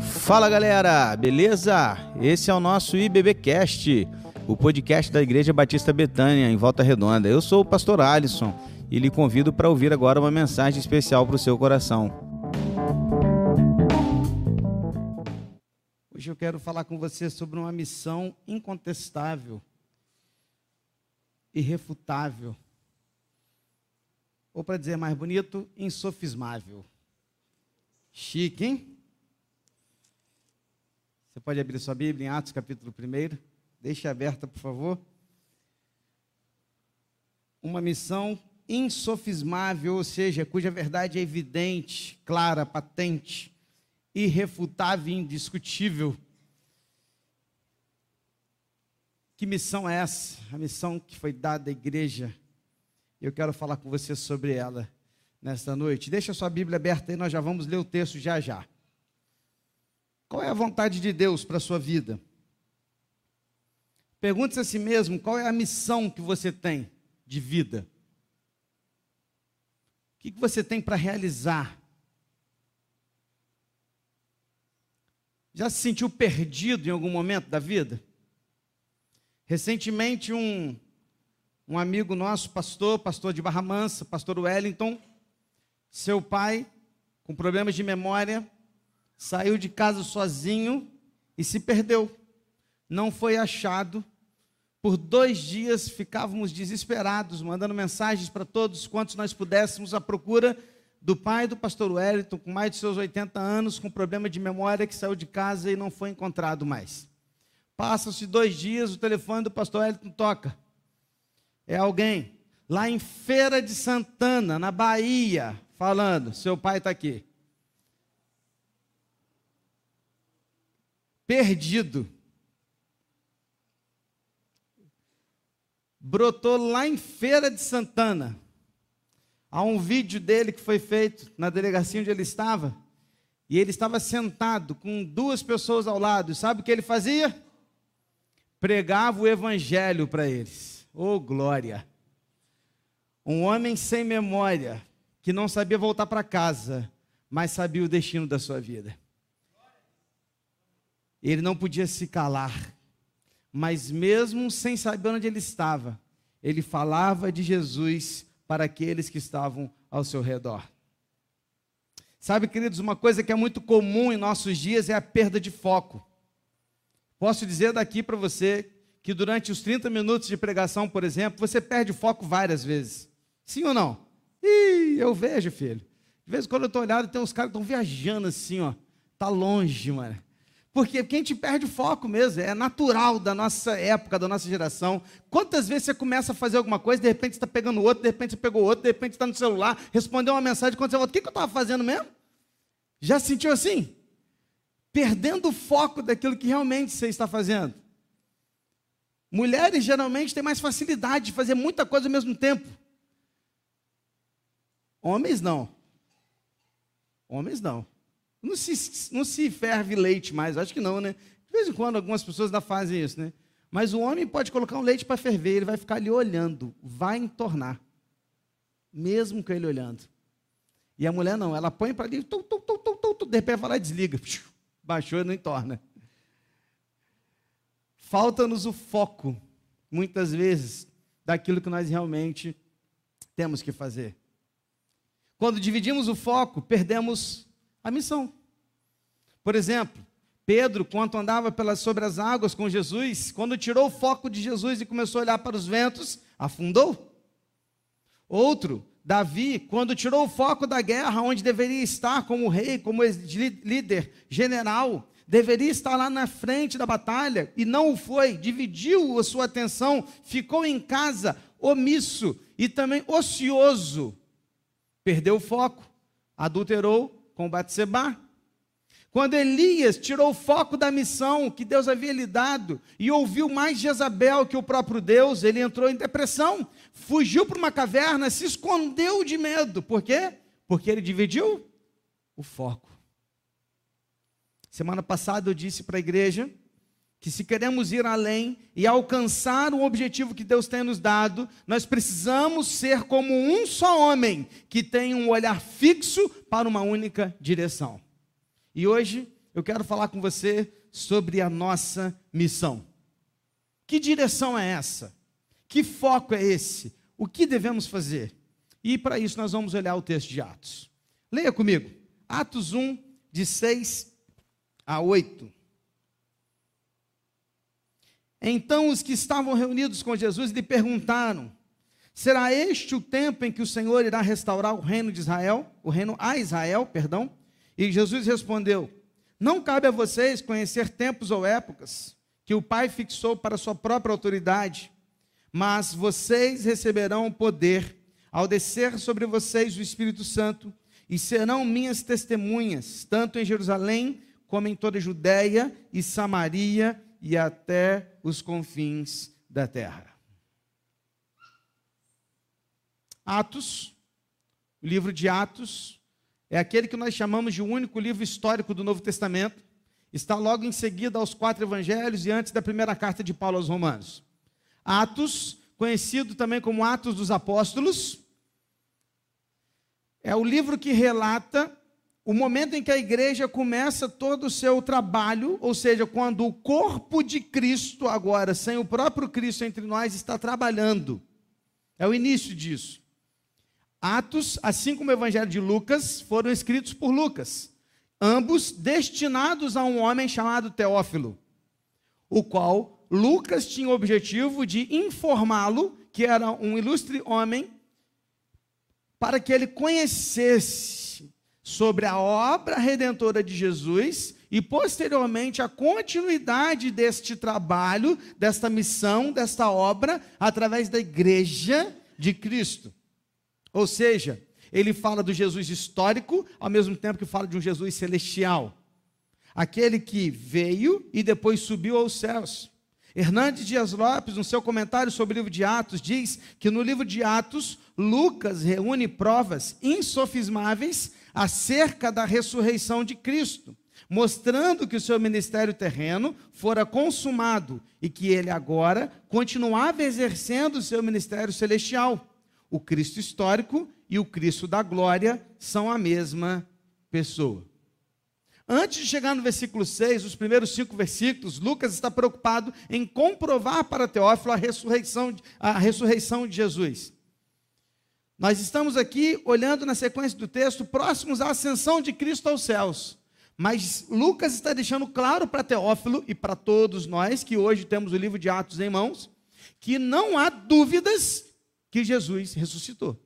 Fala galera, beleza? Esse é o nosso IBBcast, o podcast da Igreja Batista Betânia, em Volta Redonda. Eu sou o pastor Alisson e lhe convido para ouvir agora uma mensagem especial para o seu coração. Hoje eu quero falar com você sobre uma missão incontestável, irrefutável, ou para dizer mais bonito, insofismável. Chique, hein? Você pode abrir sua Bíblia em Atos capítulo 1. Deixe aberta, por favor. Uma missão insofismável, ou seja, cuja verdade é evidente, clara, patente, irrefutável e indiscutível. Que missão é essa? A missão que foi dada à igreja. Eu quero falar com você sobre ela nesta noite. Deixa a sua Bíblia aberta e nós já vamos ler o texto já já. Qual é a vontade de Deus para a sua vida? Pergunte-se a si mesmo qual é a missão que você tem de vida. O que você tem para realizar? Já se sentiu perdido em algum momento da vida? Recentemente, um, um amigo nosso, pastor, pastor de Barra Mansa, pastor Wellington, seu pai, com problemas de memória, saiu de casa sozinho e se perdeu. Não foi achado. Por dois dias ficávamos desesperados, mandando mensagens para todos quantos nós pudéssemos à procura do pai do pastor Wellington, com mais de seus 80 anos, com problema de memória, que saiu de casa e não foi encontrado mais. Passam-se dois dias, o telefone do pastor Wellington toca. É alguém lá em Feira de Santana, na Bahia, falando: seu pai está aqui. perdido. Brotou lá em Feira de Santana. Há um vídeo dele que foi feito na delegacia onde ele estava. E ele estava sentado com duas pessoas ao lado. Sabe o que ele fazia? Pregava o evangelho para eles. Oh, glória! Um homem sem memória, que não sabia voltar para casa, mas sabia o destino da sua vida. Ele não podia se calar, mas mesmo sem saber onde ele estava, ele falava de Jesus para aqueles que estavam ao seu redor. Sabe, queridos, uma coisa que é muito comum em nossos dias é a perda de foco. Posso dizer daqui para você que durante os 30 minutos de pregação, por exemplo, você perde o foco várias vezes. Sim ou não? Ih, eu vejo, filho. De vez em quando eu estou olhando, tem uns caras que estão viajando assim, ó. Tá longe, mano. Porque quem te perde o foco mesmo, é natural da nossa época, da nossa geração. Quantas vezes você começa a fazer alguma coisa, de repente você está pegando outro, de repente você pegou outro, de repente está no celular, respondeu uma mensagem, quando você volta, o que, que eu estava fazendo mesmo? Já se sentiu assim? Perdendo o foco daquilo que realmente você está fazendo. Mulheres geralmente têm mais facilidade de fazer muita coisa ao mesmo tempo. Homens não. Homens não. Não se, não se ferve leite mais, acho que não, né? De vez em quando algumas pessoas ainda fazem isso, né? Mas o homem pode colocar um leite para ferver, ele vai ficar ali olhando, vai entornar. Mesmo com ele olhando. E a mulher não, ela põe para ali, tum, tum, tum, tum, tum, de repente vai lá e desliga. Baixou e não entorna. Falta-nos o foco, muitas vezes, daquilo que nós realmente temos que fazer. Quando dividimos o foco, perdemos a missão. Por exemplo, Pedro, quando andava pelas, sobre as águas com Jesus, quando tirou o foco de Jesus e começou a olhar para os ventos, afundou. Outro, Davi, quando tirou o foco da guerra, onde deveria estar como rei, como líder, general, deveria estar lá na frente da batalha e não o foi, dividiu a sua atenção, ficou em casa omisso e também ocioso, perdeu o foco, adulterou, com Batseba. Quando Elias tirou o foco da missão que Deus havia lhe dado e ouviu mais Jezabel que o próprio Deus, ele entrou em depressão, fugiu para uma caverna, se escondeu de medo. Por quê? Porque ele dividiu o foco. Semana passada eu disse para a igreja que se queremos ir além e alcançar o objetivo que Deus tem nos dado, nós precisamos ser como um só homem que tem um olhar fixo para uma única direção. E hoje eu quero falar com você sobre a nossa missão. Que direção é essa? Que foco é esse? O que devemos fazer? E para isso nós vamos olhar o texto de Atos. Leia comigo. Atos 1, de 6 a 8. Então os que estavam reunidos com Jesus lhe perguntaram: Será este o tempo em que o Senhor irá restaurar o reino de Israel, o reino a Israel, perdão? E Jesus respondeu: Não cabe a vocês conhecer tempos ou épocas que o Pai fixou para sua própria autoridade, mas vocês receberão poder ao descer sobre vocês o Espírito Santo e serão minhas testemunhas, tanto em Jerusalém como em toda a Judéia e Samaria e até os confins da terra. Atos, o livro de Atos, é aquele que nós chamamos de o único livro histórico do Novo Testamento. Está logo em seguida aos quatro evangelhos e antes da primeira carta de Paulo aos Romanos. Atos, conhecido também como Atos dos Apóstolos, é o livro que relata o momento em que a igreja começa todo o seu trabalho, ou seja, quando o corpo de Cristo, agora, sem o próprio Cristo entre nós, está trabalhando. É o início disso. Atos, assim como o Evangelho de Lucas, foram escritos por Lucas, ambos destinados a um homem chamado Teófilo, o qual Lucas tinha o objetivo de informá-lo, que era um ilustre homem, para que ele conhecesse sobre a obra redentora de Jesus e, posteriormente, a continuidade deste trabalho, desta missão, desta obra, através da igreja de Cristo. Ou seja, ele fala do Jesus histórico, ao mesmo tempo que fala de um Jesus celestial. Aquele que veio e depois subiu aos céus. Hernandes Dias Lopes, no seu comentário sobre o livro de Atos, diz que no livro de Atos, Lucas reúne provas insofismáveis acerca da ressurreição de Cristo, mostrando que o seu ministério terreno fora consumado e que ele agora continuava exercendo o seu ministério celestial. O Cristo histórico e o Cristo da glória são a mesma pessoa. Antes de chegar no versículo 6, os primeiros cinco versículos, Lucas está preocupado em comprovar para Teófilo a ressurreição, a ressurreição de Jesus. Nós estamos aqui olhando na sequência do texto, próximos à ascensão de Cristo aos céus. Mas Lucas está deixando claro para Teófilo e para todos nós que hoje temos o livro de Atos em mãos, que não há dúvidas que Jesus ressuscitou.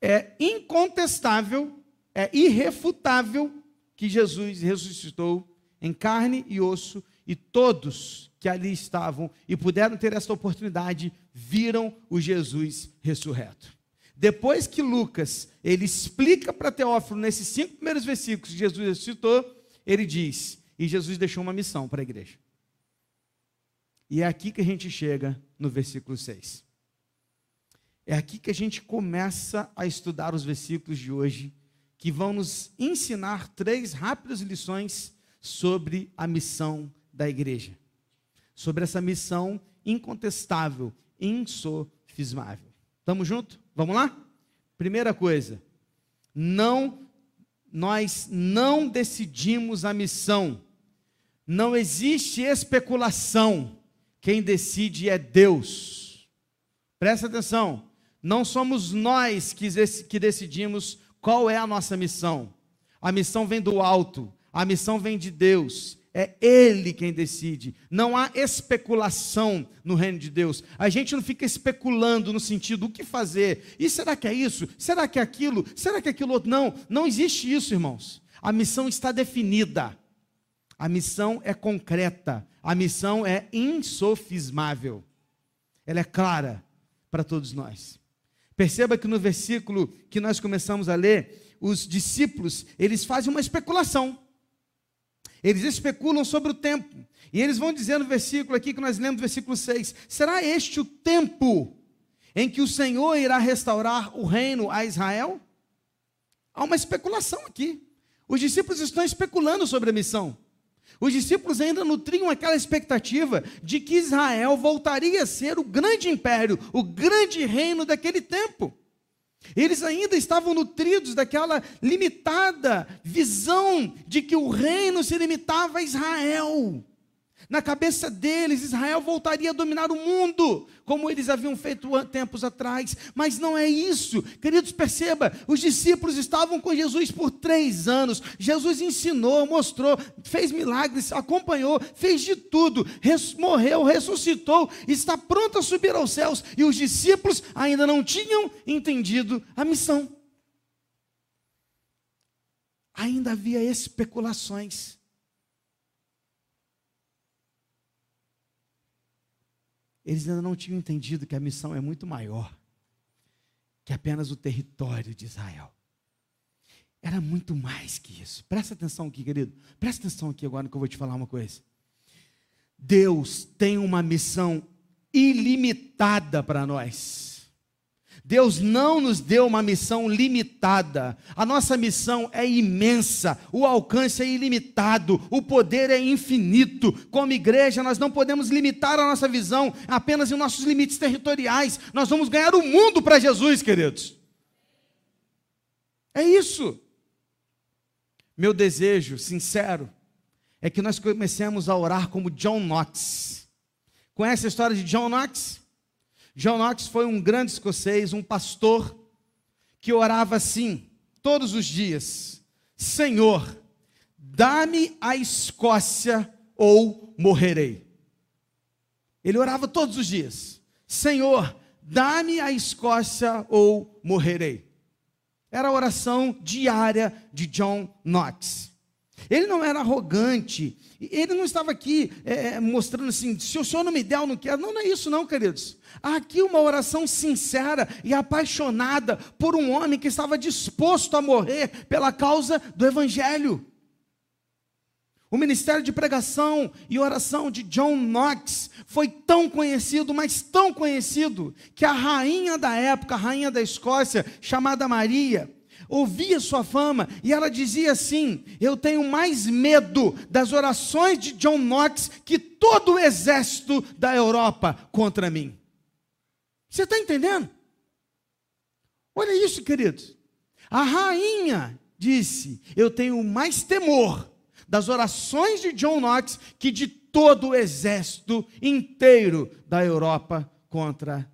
É incontestável, é irrefutável que Jesus ressuscitou em carne e osso e todos que ali estavam e puderam ter esta oportunidade viram o Jesus ressurreto. Depois que Lucas ele explica para Teófilo nesses cinco primeiros versículos que Jesus ressuscitou, ele diz: e Jesus deixou uma missão para a igreja. E é aqui que a gente chega no versículo 6. É aqui que a gente começa a estudar os versículos de hoje, que vão nos ensinar três rápidas lições sobre a missão da igreja. Sobre essa missão incontestável insofismável. Estamos juntos? Vamos lá? Primeira coisa, não nós não decidimos a missão. Não existe especulação. Quem decide é Deus. Presta atenção. Não somos nós que decidimos qual é a nossa missão. A missão vem do alto. A missão vem de Deus. É Ele quem decide. Não há especulação no reino de Deus. A gente não fica especulando no sentido o que fazer. E será que é isso? Será que é aquilo? Será que é aquilo outro? Não, não existe isso, irmãos. A missão está definida. A missão é concreta. A missão é insofismável. Ela é clara para todos nós. Perceba que no versículo que nós começamos a ler, os discípulos, eles fazem uma especulação. Eles especulam sobre o tempo. E eles vão dizer no versículo aqui que nós lemos, versículo 6: Será este o tempo em que o Senhor irá restaurar o reino a Israel? Há uma especulação aqui. Os discípulos estão especulando sobre a missão. Os discípulos ainda nutriam aquela expectativa de que Israel voltaria a ser o grande império, o grande reino daquele tempo. Eles ainda estavam nutridos daquela limitada visão de que o reino se limitava a Israel. Na cabeça deles, Israel voltaria a dominar o mundo, como eles haviam feito tempos atrás. Mas não é isso. Queridos, perceba: os discípulos estavam com Jesus por três anos. Jesus ensinou, mostrou, fez milagres, acompanhou, fez de tudo. Res, morreu, ressuscitou, está pronto a subir aos céus. E os discípulos ainda não tinham entendido a missão. Ainda havia especulações. Eles ainda não tinham entendido que a missão é muito maior que apenas o território de Israel. Era muito mais que isso. Presta atenção aqui, querido. Presta atenção aqui agora que eu vou te falar uma coisa. Deus tem uma missão ilimitada para nós. Deus não nos deu uma missão limitada. A nossa missão é imensa, o alcance é ilimitado, o poder é infinito. Como igreja, nós não podemos limitar a nossa visão apenas em nossos limites territoriais. Nós vamos ganhar o mundo para Jesus, queridos. É isso. Meu desejo sincero é que nós comecemos a orar como John Knox. Conhece a história de John Knox? John Knox foi um grande escocês, um pastor, que orava assim, todos os dias: Senhor, dá-me a Escócia ou morrerei. Ele orava todos os dias: Senhor, dá-me a Escócia ou morrerei. Era a oração diária de John Knox. Ele não era arrogante, ele não estava aqui é, mostrando assim, se o senhor não me der, eu não quero. Não, não é isso, não, queridos. Há aqui uma oração sincera e apaixonada por um homem que estava disposto a morrer pela causa do Evangelho. O ministério de pregação e oração de John Knox foi tão conhecido, mas tão conhecido, que a rainha da época, a rainha da Escócia, chamada Maria, ouvia sua fama e ela dizia assim: Eu tenho mais medo das orações de John Knox que todo o exército da Europa contra mim. Você está entendendo? Olha isso, queridos. A rainha disse: Eu tenho mais temor das orações de John Knox que de todo o exército inteiro da Europa contra mim.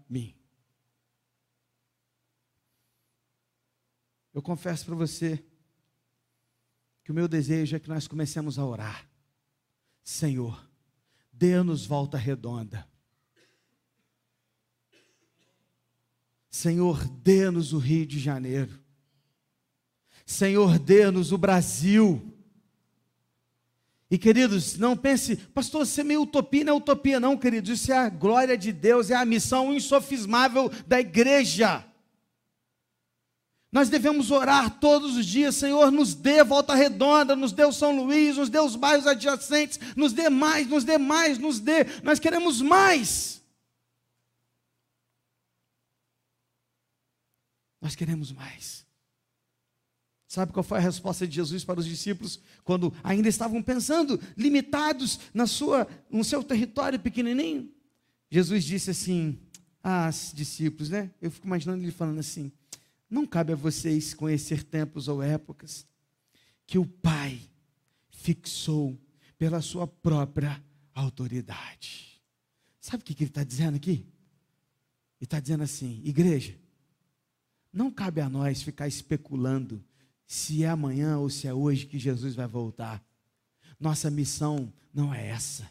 Eu confesso para você que o meu desejo é que nós comecemos a orar. Senhor, dê-nos volta redonda. Senhor, dê-nos o Rio de Janeiro. Senhor, dê-nos o Brasil. E queridos, não pense, pastor, você é meio utopia, não é utopia, não, queridos. Isso é a glória de Deus, é a missão insofismável da igreja. Nós devemos orar todos os dias, Senhor, nos dê volta redonda, nos dê o São Luís, nos dê os bairros adjacentes, nos dê mais, nos dê mais, nos dê. Nós queremos mais. Nós queremos mais. Sabe qual foi a resposta de Jesus para os discípulos quando ainda estavam pensando, limitados na sua, no seu território pequenininho? Jesus disse assim: Ah, discípulos, né? Eu fico imaginando ele falando assim: Não cabe a vocês conhecer tempos ou épocas que o Pai fixou pela sua própria autoridade. Sabe o que ele está dizendo aqui? Ele está dizendo assim: igreja, não cabe a nós ficar especulando se é amanhã ou se é hoje que Jesus vai voltar. Nossa missão não é essa.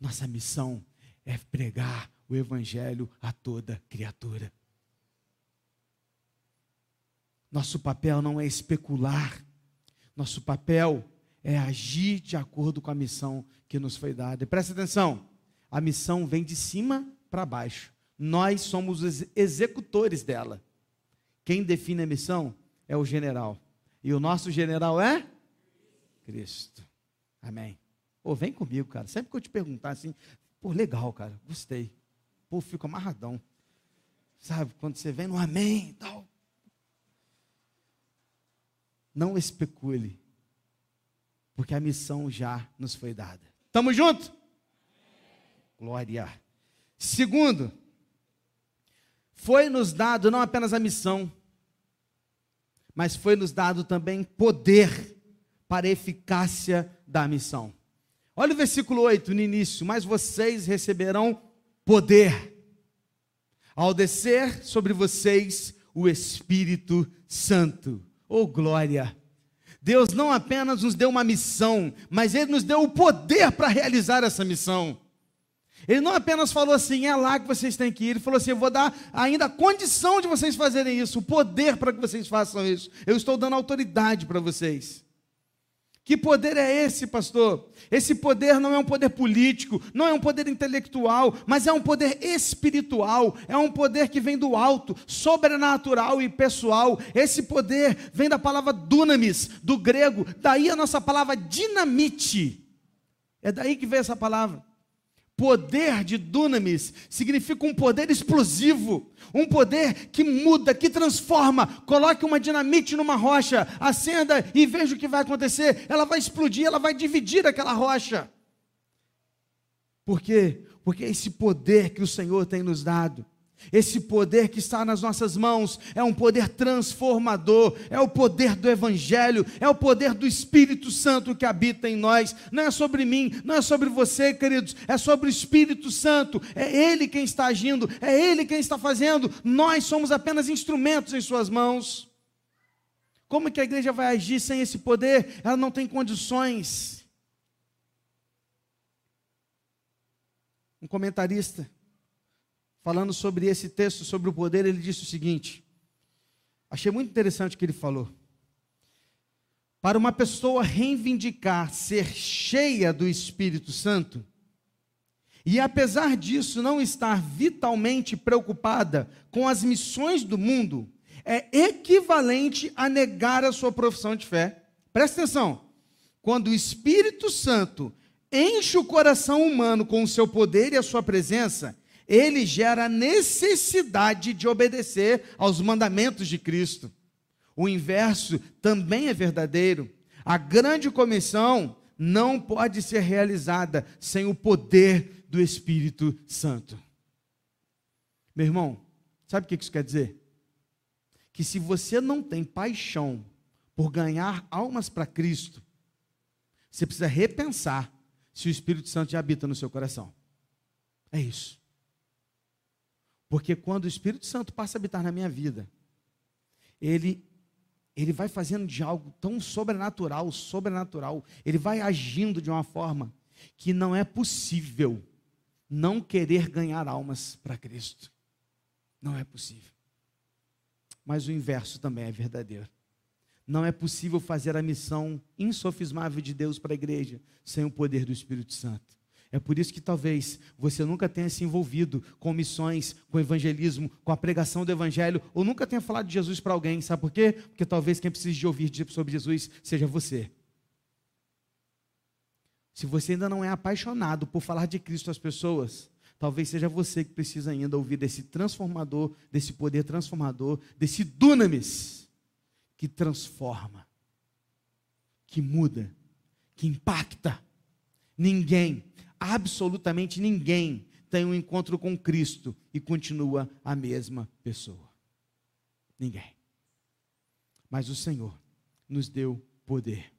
Nossa missão é pregar o Evangelho a toda criatura. Nosso papel não é especular. Nosso papel é agir de acordo com a missão que nos foi dada. E presta atenção: a missão vem de cima para baixo. Nós somos os executores dela. Quem define a missão é o general. E o nosso general é Cristo. Amém. Pô, vem comigo, cara. Sempre que eu te perguntar assim, pô, legal, cara, gostei. Pô, fico amarradão. Sabe, quando você vem no amém tal. Não especule, Porque a missão já nos foi dada. Tamo junto? Glória. Segundo, foi nos dado não apenas a missão, mas foi nos dado também poder para a eficácia da missão. Olha o versículo 8 no início: Mas vocês receberão poder ao descer sobre vocês o Espírito Santo. Oh glória! Deus não apenas nos deu uma missão, mas Ele nos deu o poder para realizar essa missão. Ele não apenas falou assim, é lá que vocês têm que ir, ele falou assim: eu vou dar ainda a condição de vocês fazerem isso, o poder para que vocês façam isso. Eu estou dando autoridade para vocês. Que poder é esse, pastor? Esse poder não é um poder político, não é um poder intelectual, mas é um poder espiritual, é um poder que vem do alto, sobrenatural e pessoal. Esse poder vem da palavra dunamis, do grego, daí a nossa palavra dinamite. É daí que vem essa palavra. Poder de dunamis significa um poder explosivo, um poder que muda, que transforma. Coloque uma dinamite numa rocha, acenda e veja o que vai acontecer. Ela vai explodir, ela vai dividir aquela rocha. Por quê? Porque é esse poder que o Senhor tem nos dado. Esse poder que está nas nossas mãos é um poder transformador, é o poder do Evangelho, é o poder do Espírito Santo que habita em nós. Não é sobre mim, não é sobre você, queridos, é sobre o Espírito Santo. É Ele quem está agindo, é Ele quem está fazendo. Nós somos apenas instrumentos em Suas mãos. Como que a igreja vai agir sem esse poder? Ela não tem condições. Um comentarista falando sobre esse texto, sobre o poder, ele disse o seguinte: achei muito interessante o que ele falou. Para uma pessoa reivindicar ser cheia do Espírito Santo, e apesar disso não estar vitalmente preocupada com as missões do mundo, é equivalente a negar a sua profissão de fé. Presta atenção. Quando o Espírito Santo enche o coração humano com o seu poder e a sua presença, ele gera necessidade de obedecer aos mandamentos de Cristo. O inverso também é verdadeiro. A grande comissão não pode ser realizada sem o poder do Espírito Santo. Meu irmão, sabe o que isso quer dizer? Que se você não tem paixão por ganhar almas para Cristo, você precisa repensar se o Espírito Santo já habita no seu coração. É isso. Porque quando o Espírito Santo passa a habitar na minha vida, ele ele vai fazendo de algo tão sobrenatural, sobrenatural, ele vai agindo de uma forma que não é possível não querer ganhar almas para Cristo. Não é possível. Mas o inverso também é verdadeiro. Não é possível fazer a missão insofismável de Deus para a igreja sem o poder do Espírito Santo. É por isso que talvez você nunca tenha se envolvido com missões, com evangelismo, com a pregação do evangelho, ou nunca tenha falado de Jesus para alguém. Sabe por quê? Porque talvez quem precise de ouvir sobre Jesus seja você. Se você ainda não é apaixonado por falar de Cristo às pessoas, talvez seja você que precisa ainda ouvir desse transformador, desse poder transformador, desse dunamis que transforma, que muda, que impacta. Ninguém absolutamente ninguém tem um encontro com Cristo e continua a mesma pessoa. Ninguém. Mas o Senhor nos deu poder.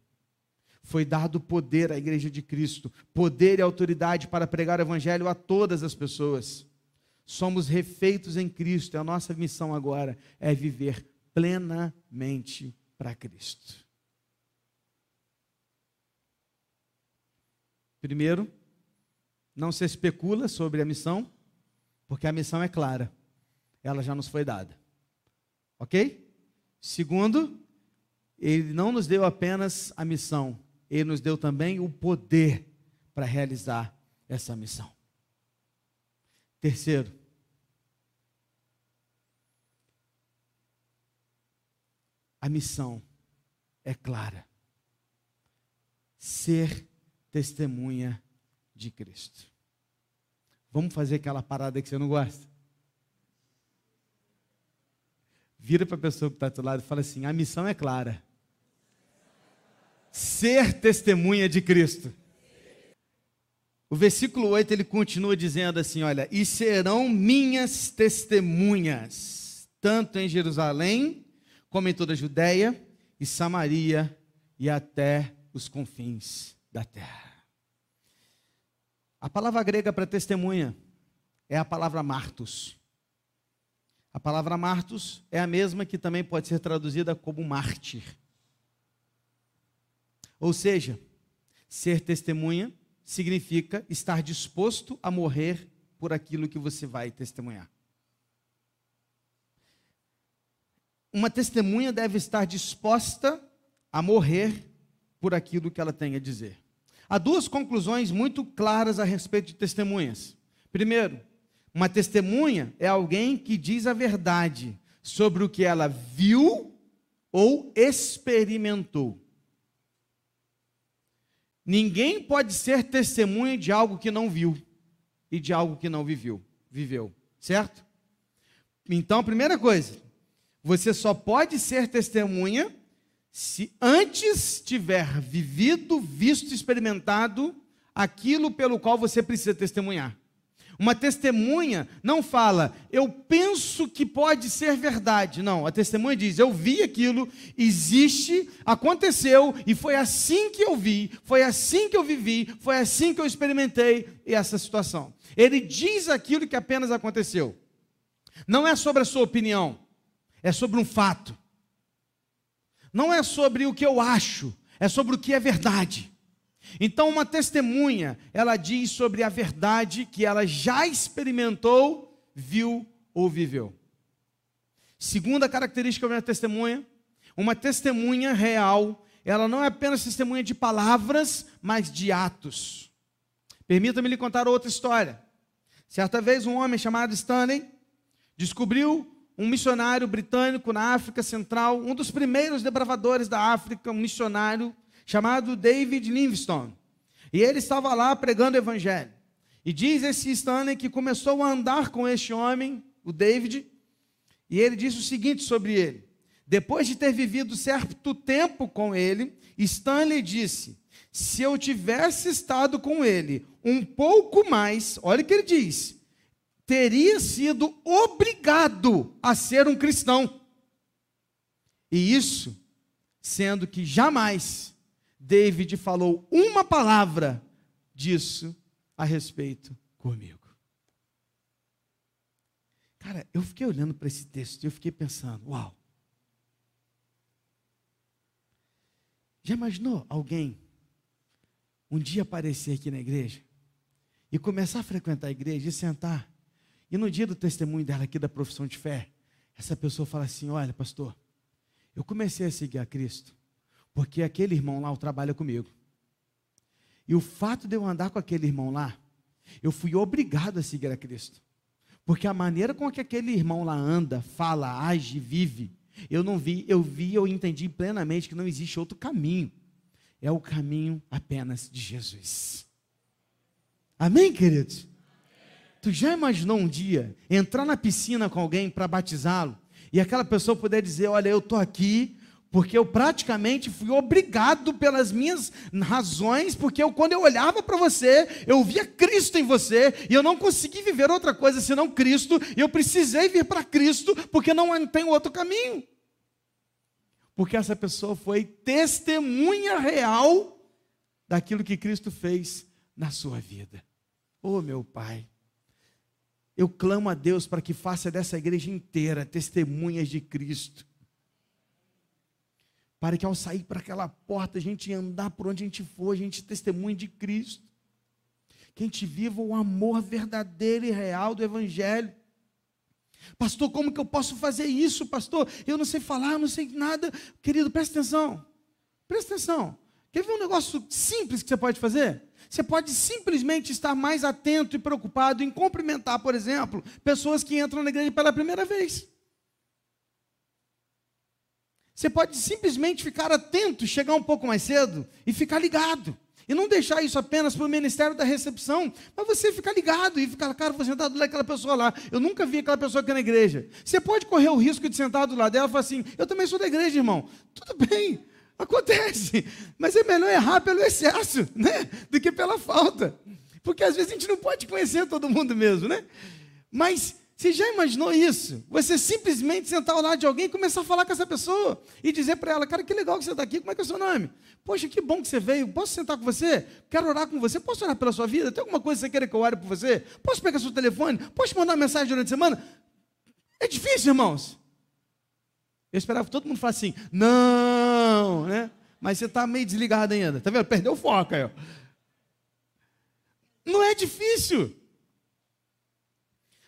Foi dado poder à igreja de Cristo, poder e autoridade para pregar o evangelho a todas as pessoas. Somos refeitos em Cristo, e a nossa missão agora é viver plenamente para Cristo. Primeiro, não se especula sobre a missão, porque a missão é clara. Ela já nos foi dada. Ok? Segundo, ele não nos deu apenas a missão, ele nos deu também o poder para realizar essa missão. Terceiro, a missão é clara: ser testemunha de Cristo. Vamos fazer aquela parada que você não gosta? Vira para a pessoa que está do lado e fala assim: a missão é clara. Ser testemunha de Cristo. O versículo 8 ele continua dizendo assim: Olha, e serão minhas testemunhas, tanto em Jerusalém, como em toda a Judéia e Samaria e até os confins da terra. A palavra grega para testemunha é a palavra martus. A palavra martus é a mesma que também pode ser traduzida como mártir. Ou seja, ser testemunha significa estar disposto a morrer por aquilo que você vai testemunhar. Uma testemunha deve estar disposta a morrer por aquilo que ela tem a dizer. Há duas conclusões muito claras a respeito de testemunhas. Primeiro, uma testemunha é alguém que diz a verdade sobre o que ela viu ou experimentou. Ninguém pode ser testemunha de algo que não viu e de algo que não viveu, viveu, certo? Então, primeira coisa, você só pode ser testemunha se antes tiver vivido, visto, experimentado aquilo pelo qual você precisa testemunhar. Uma testemunha não fala, eu penso que pode ser verdade. Não, a testemunha diz, eu vi aquilo, existe, aconteceu e foi assim que eu vi, foi assim que eu vivi, foi assim que eu experimentei essa situação. Ele diz aquilo que apenas aconteceu. Não é sobre a sua opinião, é sobre um fato. Não é sobre o que eu acho, é sobre o que é verdade. Então, uma testemunha, ela diz sobre a verdade que ela já experimentou, viu ou viveu. Segunda característica de uma testemunha, uma testemunha real, ela não é apenas testemunha de palavras, mas de atos. Permita-me lhe contar outra história. Certa vez, um homem chamado Stanley descobriu um missionário britânico na África Central, um dos primeiros desbravadores da África, um missionário chamado David Livingstone. E ele estava lá pregando o evangelho. E diz esse Stanley que começou a andar com este homem, o David, e ele disse o seguinte sobre ele: depois de ter vivido certo tempo com ele, Stanley disse: se eu tivesse estado com ele um pouco mais, olha o que ele diz, teria sido obrigado a ser um cristão. E isso, sendo que jamais David falou uma palavra disso a respeito comigo. Cara, eu fiquei olhando para esse texto e eu fiquei pensando, uau. Já imaginou alguém um dia aparecer aqui na igreja e começar a frequentar a igreja e sentar e no dia do testemunho dela aqui da profissão de fé, essa pessoa fala assim: Olha, pastor, eu comecei a seguir a Cristo, porque aquele irmão lá trabalha comigo. E o fato de eu andar com aquele irmão lá, eu fui obrigado a seguir a Cristo. Porque a maneira com que aquele irmão lá anda, fala, age, vive, eu não vi, eu vi, eu entendi plenamente que não existe outro caminho. É o caminho apenas de Jesus. Amém, queridos? Tu já imaginou um dia entrar na piscina com alguém para batizá-lo e aquela pessoa puder dizer: Olha, eu estou aqui porque eu praticamente fui obrigado pelas minhas razões, porque eu, quando eu olhava para você, eu via Cristo em você, e eu não consegui viver outra coisa senão Cristo, e eu precisei vir para Cristo, porque não tem outro caminho. Porque essa pessoa foi testemunha real daquilo que Cristo fez na sua vida. Oh, meu Pai, eu clamo a Deus para que faça dessa igreja inteira testemunhas de Cristo. Para que ao sair para aquela porta, a gente andar por onde a gente for, a gente testemunhe de Cristo. Que a gente viva o amor verdadeiro e real do Evangelho. Pastor, como que eu posso fazer isso, pastor? Eu não sei falar, não sei nada. Querido, presta atenção. Presta atenção. Quer ver um negócio simples que você pode fazer? Você pode simplesmente estar mais atento e preocupado em cumprimentar, por exemplo, pessoas que entram na igreja pela primeira vez. Você pode simplesmente ficar atento, chegar um pouco mais cedo e ficar ligado. E não deixar isso apenas para o ministério da recepção, mas você ficar ligado e ficar, cara, vou sentar do lado daquela pessoa lá. Eu nunca vi aquela pessoa aqui na igreja. Você pode correr o risco de sentar do lado dela e falar assim: Eu também sou da igreja, irmão. Tudo bem, Acontece. Mas é melhor errar pelo excesso, né? Do que pela falta. Porque às vezes a gente não pode conhecer todo mundo mesmo, né? Mas você já imaginou isso? Você simplesmente sentar ao lado de alguém e começar a falar com essa pessoa e dizer para ela, cara, que legal que você está aqui, como é que é o seu nome? Poxa, que bom que você veio, posso sentar com você? Quero orar com você, posso orar pela sua vida? Tem alguma coisa que você queira que eu ore por você? Posso pegar seu telefone? Posso mandar uma mensagem durante a semana? É difícil, irmãos. Eu esperava que todo mundo falasse assim, não, né? Mas você está meio desligado ainda, tá vendo? Perdeu o foco aí, ó. Não é difícil.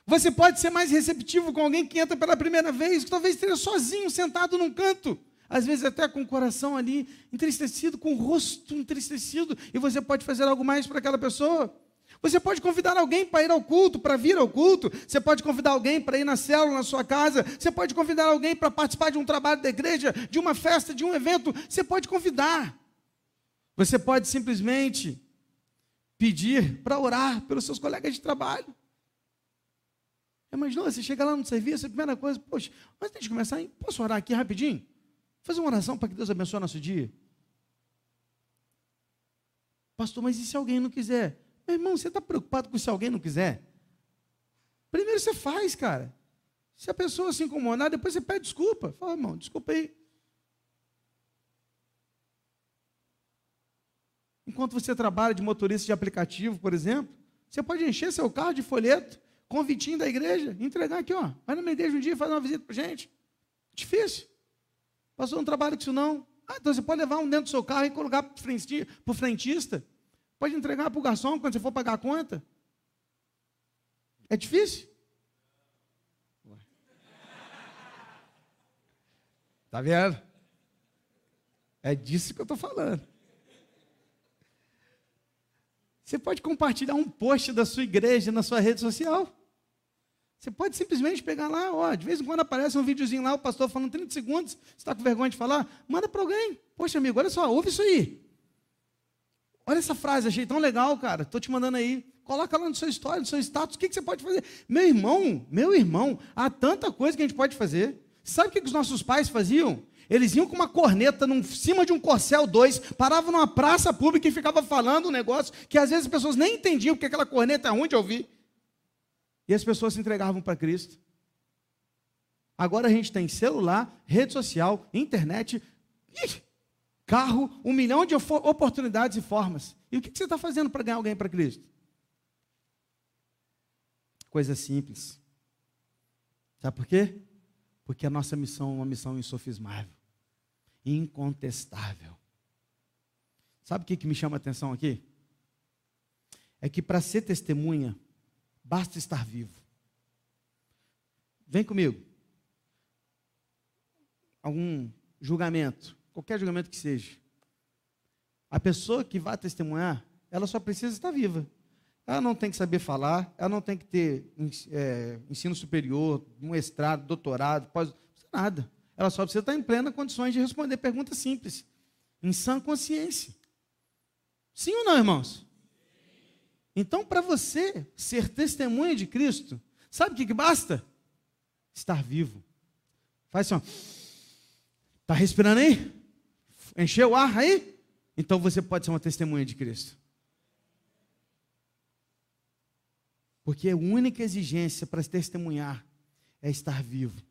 Você pode ser mais receptivo com alguém que entra pela primeira vez, que talvez esteja sozinho, sentado num canto, às vezes até com o coração ali entristecido, com o rosto entristecido, e você pode fazer algo mais para aquela pessoa. Você pode convidar alguém para ir ao culto, para vir ao culto. Você pode convidar alguém para ir na célula na sua casa. Você pode convidar alguém para participar de um trabalho da igreja, de uma festa, de um evento. Você pode convidar. Você pode simplesmente pedir para orar pelos seus colegas de trabalho. Imaginou, você chega lá no serviço, a primeira coisa, poxa, antes de começar, posso orar aqui rapidinho? Fazer uma oração para que Deus abençoe nosso dia? Pastor, mas e se alguém não quiser? Meu irmão, você está preocupado com se alguém não quiser? Primeiro você faz, cara. Se a pessoa se incomodar, depois você pede desculpa. Fala, irmão, desculpa aí. Enquanto você trabalha de motorista de aplicativo, por exemplo, você pode encher seu carro de folheto convitinho da igreja, entregar aqui, ó. Vai na minha igreja um dia fazer uma visita para gente. Difícil. Passou um trabalho com isso não. Ah, então você pode levar um dentro do seu carro e colocar para o frentista. Pode entregar para o garçom quando você for pagar a conta. É difícil? Tá vendo? É disso que eu estou falando. Você pode compartilhar um post da sua igreja na sua rede social. Você pode simplesmente pegar lá, ó, de vez em quando aparece um videozinho lá, o pastor falando 30 segundos, você está com vergonha de falar, manda para alguém. Poxa, amigo, olha só, ouve isso aí. Olha essa frase, achei tão legal, cara. Estou te mandando aí. Coloca lá no seu história, no seu status, o que, que você pode fazer? Meu irmão, meu irmão, há tanta coisa que a gente pode fazer. Sabe o que, que os nossos pais faziam? Eles iam com uma corneta em cima de um Corcel 2, paravam numa praça pública e ficavam falando um negócio que às vezes as pessoas nem entendiam porque aquela corneta é ruim de ouvir. E as pessoas se entregavam para Cristo. Agora a gente tem celular, rede social, internet, carro, um milhão de oportunidades e formas. E o que você está fazendo para ganhar alguém para Cristo? Coisa simples. Sabe por quê? Porque a nossa missão é uma missão insofismável, incontestável. Sabe o que, que me chama a atenção aqui? É que para ser testemunha, basta estar vivo. Vem comigo. Algum julgamento, qualquer julgamento que seja. A pessoa que vai testemunhar, ela só precisa estar viva. Ela não tem que saber falar, ela não tem que ter é, ensino superior, mestrado, doutorado, pós, nada. Ela só precisa estar em plena condições de responder perguntas simples, em sã consciência. Sim ou não, irmãos? Então, para você ser testemunha de Cristo, sabe o que, que basta? Estar vivo. Faz assim, Está respirando aí? Encheu o ar aí? Então você pode ser uma testemunha de Cristo. Porque a única exigência para testemunhar é estar vivo.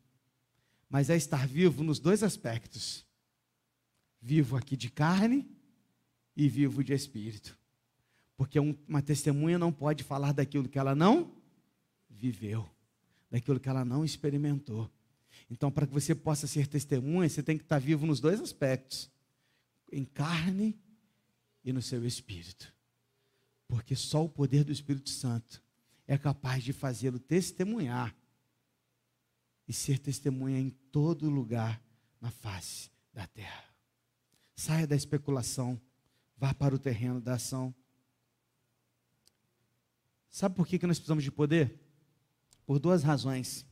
Mas é estar vivo nos dois aspectos: vivo aqui de carne e vivo de espírito. Porque uma testemunha não pode falar daquilo que ela não viveu, daquilo que ela não experimentou. Então, para que você possa ser testemunha, você tem que estar vivo nos dois aspectos: em carne e no seu espírito. Porque só o poder do Espírito Santo é capaz de fazê-lo testemunhar e ser testemunha em todo lugar na face da terra. Saia da especulação, vá para o terreno da ação. Sabe por que, que nós precisamos de poder? Por duas razões.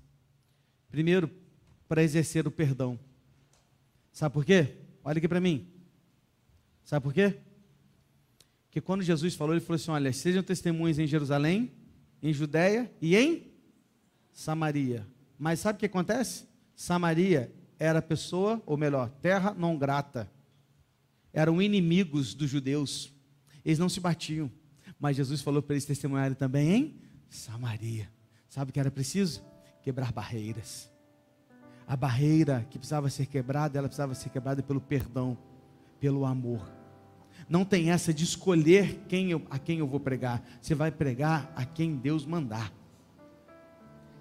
Primeiro, para exercer o perdão. Sabe por quê? Olha aqui para mim. Sabe por quê? Porque quando Jesus falou, ele falou assim: Olha, sejam testemunhas em Jerusalém, em Judéia e em Samaria. Mas sabe o que acontece? Samaria era pessoa, ou melhor, terra não grata. eram inimigos dos judeus. Eles não se batiam. Mas Jesus falou para eles testemunharem também em Samaria. Sabe o que era preciso? Quebrar barreiras. A barreira que precisava ser quebrada, ela precisava ser quebrada pelo perdão, pelo amor. Não tem essa de escolher quem eu, a quem eu vou pregar. Você vai pregar a quem Deus mandar.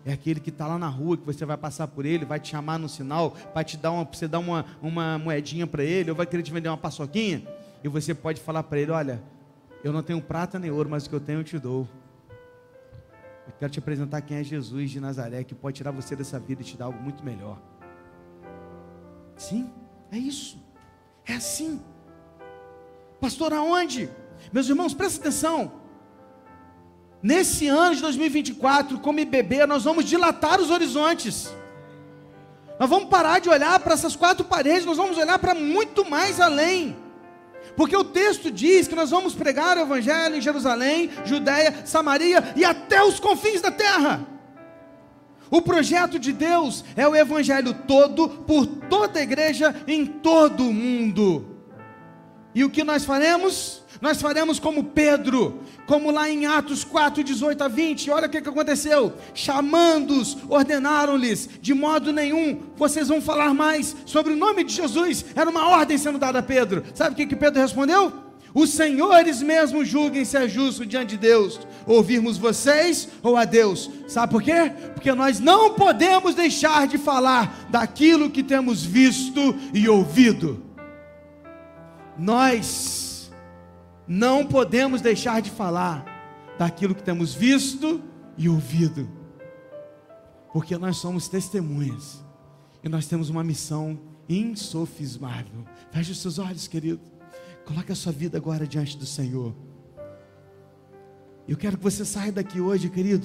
É aquele que está lá na rua, que você vai passar por ele, vai te chamar no sinal, vai te dar uma, você dar uma, uma moedinha para ele, ou vai querer te vender uma paçoquinha, e você pode falar para ele: Olha, eu não tenho prata nem ouro, mas o que eu tenho eu te dou. Eu quero te apresentar quem é Jesus de Nazaré, que pode tirar você dessa vida e te dar algo muito melhor. Sim, é isso. É assim. Pastor, aonde? Meus irmãos, presta atenção. Nesse ano de 2024, como IBB, nós vamos dilatar os horizontes. Nós vamos parar de olhar para essas quatro paredes, nós vamos olhar para muito mais além. Porque o texto diz que nós vamos pregar o evangelho em Jerusalém, Judéia, Samaria e até os confins da terra. O projeto de Deus é o evangelho todo por toda a igreja em todo o mundo. E o que nós faremos? Nós faremos como Pedro, como lá em Atos 4, 18 a 20. Olha o que, aconteceu: chamando-os, ordenaram-lhes, de modo nenhum vocês vão falar mais sobre o nome de Jesus. Era uma ordem sendo dada a Pedro. Sabe o que Pedro respondeu? Os senhores mesmos julguem se é justo diante de Deus ouvirmos vocês ou a Deus. Sabe por quê? Porque nós não podemos deixar de falar daquilo que temos visto e ouvido. Nós não podemos deixar de falar daquilo que temos visto e ouvido, porque nós somos testemunhas e nós temos uma missão insofismável. Feche os seus olhos, querido. Coloque a sua vida agora diante do Senhor. Eu quero que você saia daqui hoje, querido,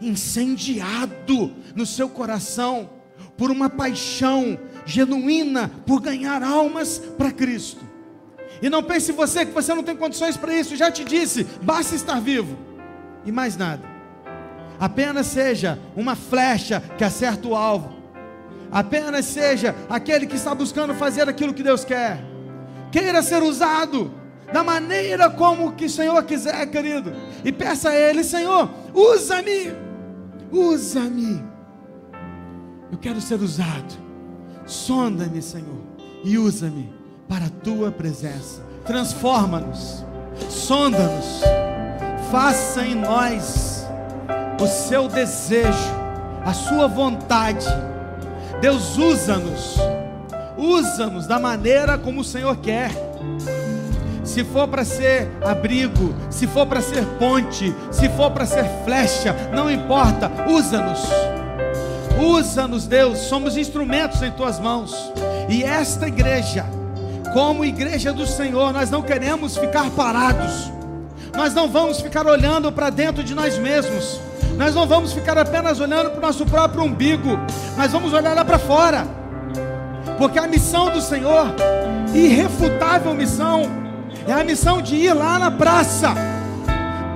incendiado no seu coração por uma paixão genuína por ganhar almas para Cristo. E não pense você que você não tem condições para isso. Já te disse, basta estar vivo. E mais nada. Apenas seja uma flecha que acerta o alvo. Apenas seja aquele que está buscando fazer aquilo que Deus quer. Queira ser usado da maneira como que o Senhor quiser, querido. E peça a Ele, Senhor, usa-me. Usa-me. Eu quero ser usado. Sonda-me, Senhor, e usa-me para a tua presença. Transforma-nos, sonda-nos, faça em nós o seu desejo, a sua vontade. Deus usa-nos, usa-nos da maneira como o Senhor quer. Se for para ser abrigo, se for para ser ponte, se for para ser flecha, não importa, usa-nos. Usa-nos, Deus, somos instrumentos em tuas mãos. E esta igreja, como igreja do Senhor, nós não queremos ficar parados. Nós não vamos ficar olhando para dentro de nós mesmos. Nós não vamos ficar apenas olhando para o nosso próprio umbigo. Nós vamos olhar lá para fora. Porque a missão do Senhor, irrefutável missão, é a missão de ir lá na praça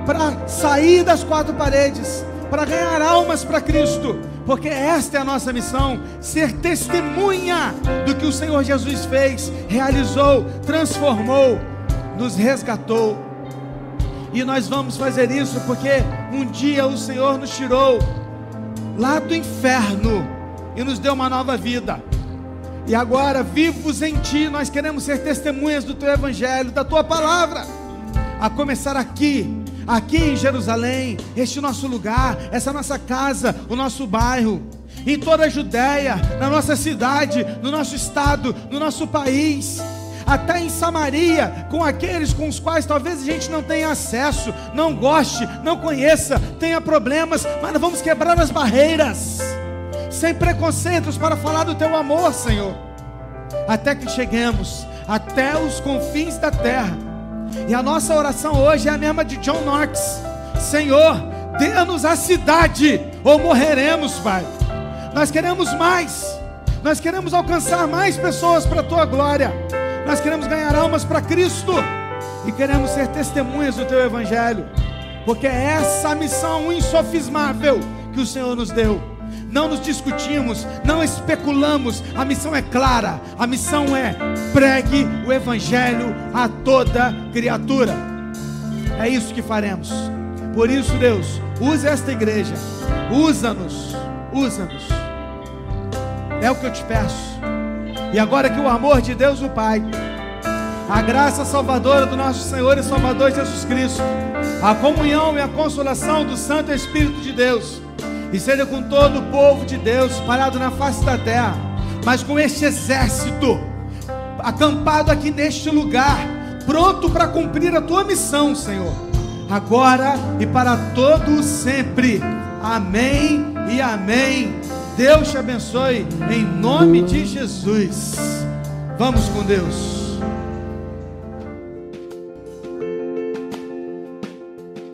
para sair das quatro paredes, para ganhar almas para Cristo, porque esta é a nossa missão: ser testemunha do que o Senhor Jesus fez, realizou, transformou, nos resgatou. E nós vamos fazer isso porque um dia o Senhor nos tirou lá do inferno e nos deu uma nova vida. E agora, vivos em Ti, nós queremos ser testemunhas do Teu Evangelho, da Tua palavra, a começar aqui, aqui em Jerusalém, este nosso lugar, essa nossa casa, o nosso bairro, em toda a Judéia, na nossa cidade, no nosso estado, no nosso país, até em Samaria, com aqueles com os quais talvez a gente não tenha acesso, não goste, não conheça, tenha problemas, mas nós vamos quebrar as barreiras, sem preconceitos, para falar do teu amor, Senhor, até que cheguemos até os confins da terra. E a nossa oração hoje é a mesma de John Knox: Senhor, dê-nos a cidade, ou morreremos, Pai. Nós queremos mais, nós queremos alcançar mais pessoas para a tua glória, nós queremos ganhar almas para Cristo. E queremos ser testemunhas do teu Evangelho, porque é essa missão insofismável que o Senhor nos deu. Não nos discutimos, não especulamos. A missão é clara. A missão é pregue o evangelho a toda criatura. É isso que faremos. Por isso, Deus, use esta igreja. Usa-nos. Usa-nos. É o que eu te peço. E agora que o amor de Deus, o Pai, a graça salvadora do nosso Senhor e Salvador Jesus Cristo, a comunhão e a consolação do Santo Espírito de Deus, e seja com todo o povo de Deus espalhado na face da terra, mas com este exército acampado aqui neste lugar, pronto para cumprir a tua missão, Senhor, agora e para todo sempre. Amém e amém. Deus te abençoe em nome de Jesus. Vamos com Deus.